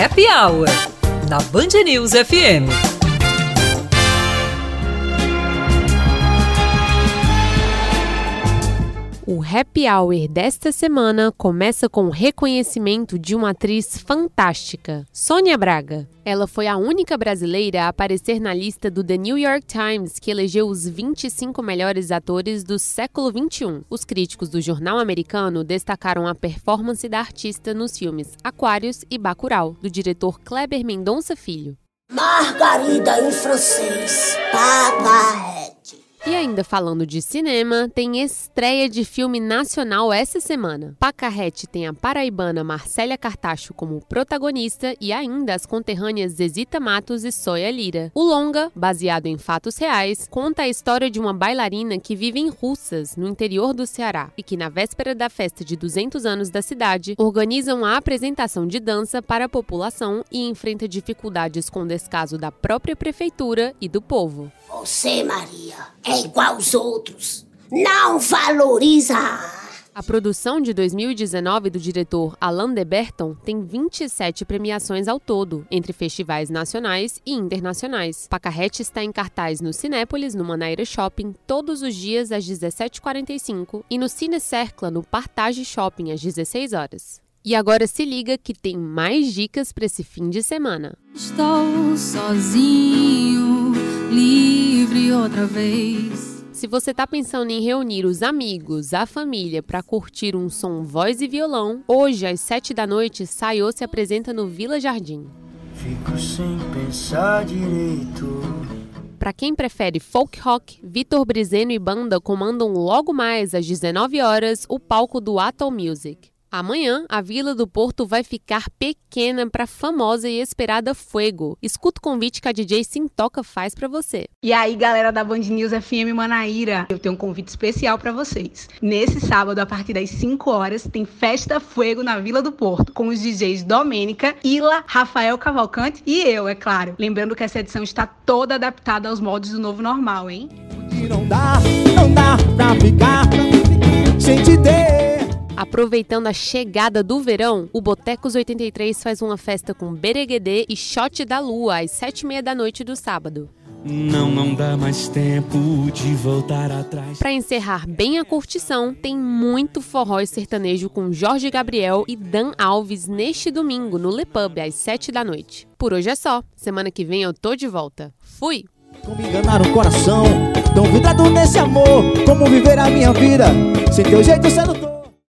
Happy Hour, na Band News FM. Happy Hour desta semana começa com o reconhecimento de uma atriz fantástica, Sônia Braga. Ela foi a única brasileira a aparecer na lista do The New York Times, que elegeu os 25 melhores atores do século XXI. Os críticos do jornal americano destacaram a performance da artista nos filmes Aquários e Bacurau, do diretor Kleber Mendonça Filho. Margarida em francês, paparete. E ainda falando de cinema, tem estreia de filme nacional essa semana. Pacarrete tem a paraibana Marcélia Cartacho como protagonista e ainda as conterrâneas Zezita Matos e Soia Lira. O longa, baseado em fatos reais, conta a história de uma bailarina que vive em Russas, no interior do Ceará, e que na véspera da festa de 200 anos da cidade, organiza uma apresentação de dança para a população e enfrenta dificuldades com o descaso da própria prefeitura e do povo. Você, Maria, igual aos outros. Não valoriza. A produção de 2019 do diretor Alain de Berton tem 27 premiações ao todo, entre festivais nacionais e internacionais. Pacarrete está em cartaz no Cinépolis, no Manaíra Shopping, todos os dias às 17h45 e no Cine Cercla, no Partage Shopping, às 16 horas. E agora se liga que tem mais dicas para esse fim de semana. Estou sozinho, outra vez. Se você está pensando em reunir os amigos, a família para curtir um som voz e violão, hoje às 7 da noite, Sayô se apresenta no Vila Jardim. Fico sem pensar direito. Para quem prefere folk rock, Vitor Brizeno e banda comandam logo mais às 19 horas o palco do Atom Music. Amanhã, a Vila do Porto vai ficar pequena para a famosa e esperada Fuego. Escuta o convite que a DJ Sintoca faz para você. E aí, galera da Band News FM Manaíra, eu tenho um convite especial para vocês. Nesse sábado, a partir das 5 horas, tem Festa Fuego na Vila do Porto, com os DJs Domênica, Ila, Rafael Cavalcante e eu, é claro. Lembrando que essa edição está toda adaptada aos moldes do novo normal, hein? Não dá, não dá pra ficar. Aproveitando a chegada do verão, o Botecos 83 faz uma festa com bereguedê e shot da lua às sete e meia da noite do sábado. Não, não dá mais tempo de voltar atrás. Para encerrar bem a curtição, tem muito forró e sertanejo com Jorge Gabriel e Dan Alves neste domingo no Le Pub às sete da noite. Por hoje é só. Semana que vem eu tô de volta. Fui! Como enganar o coração, tão vidrado nesse amor. Como viver a minha vida sem teu jeito sedutor.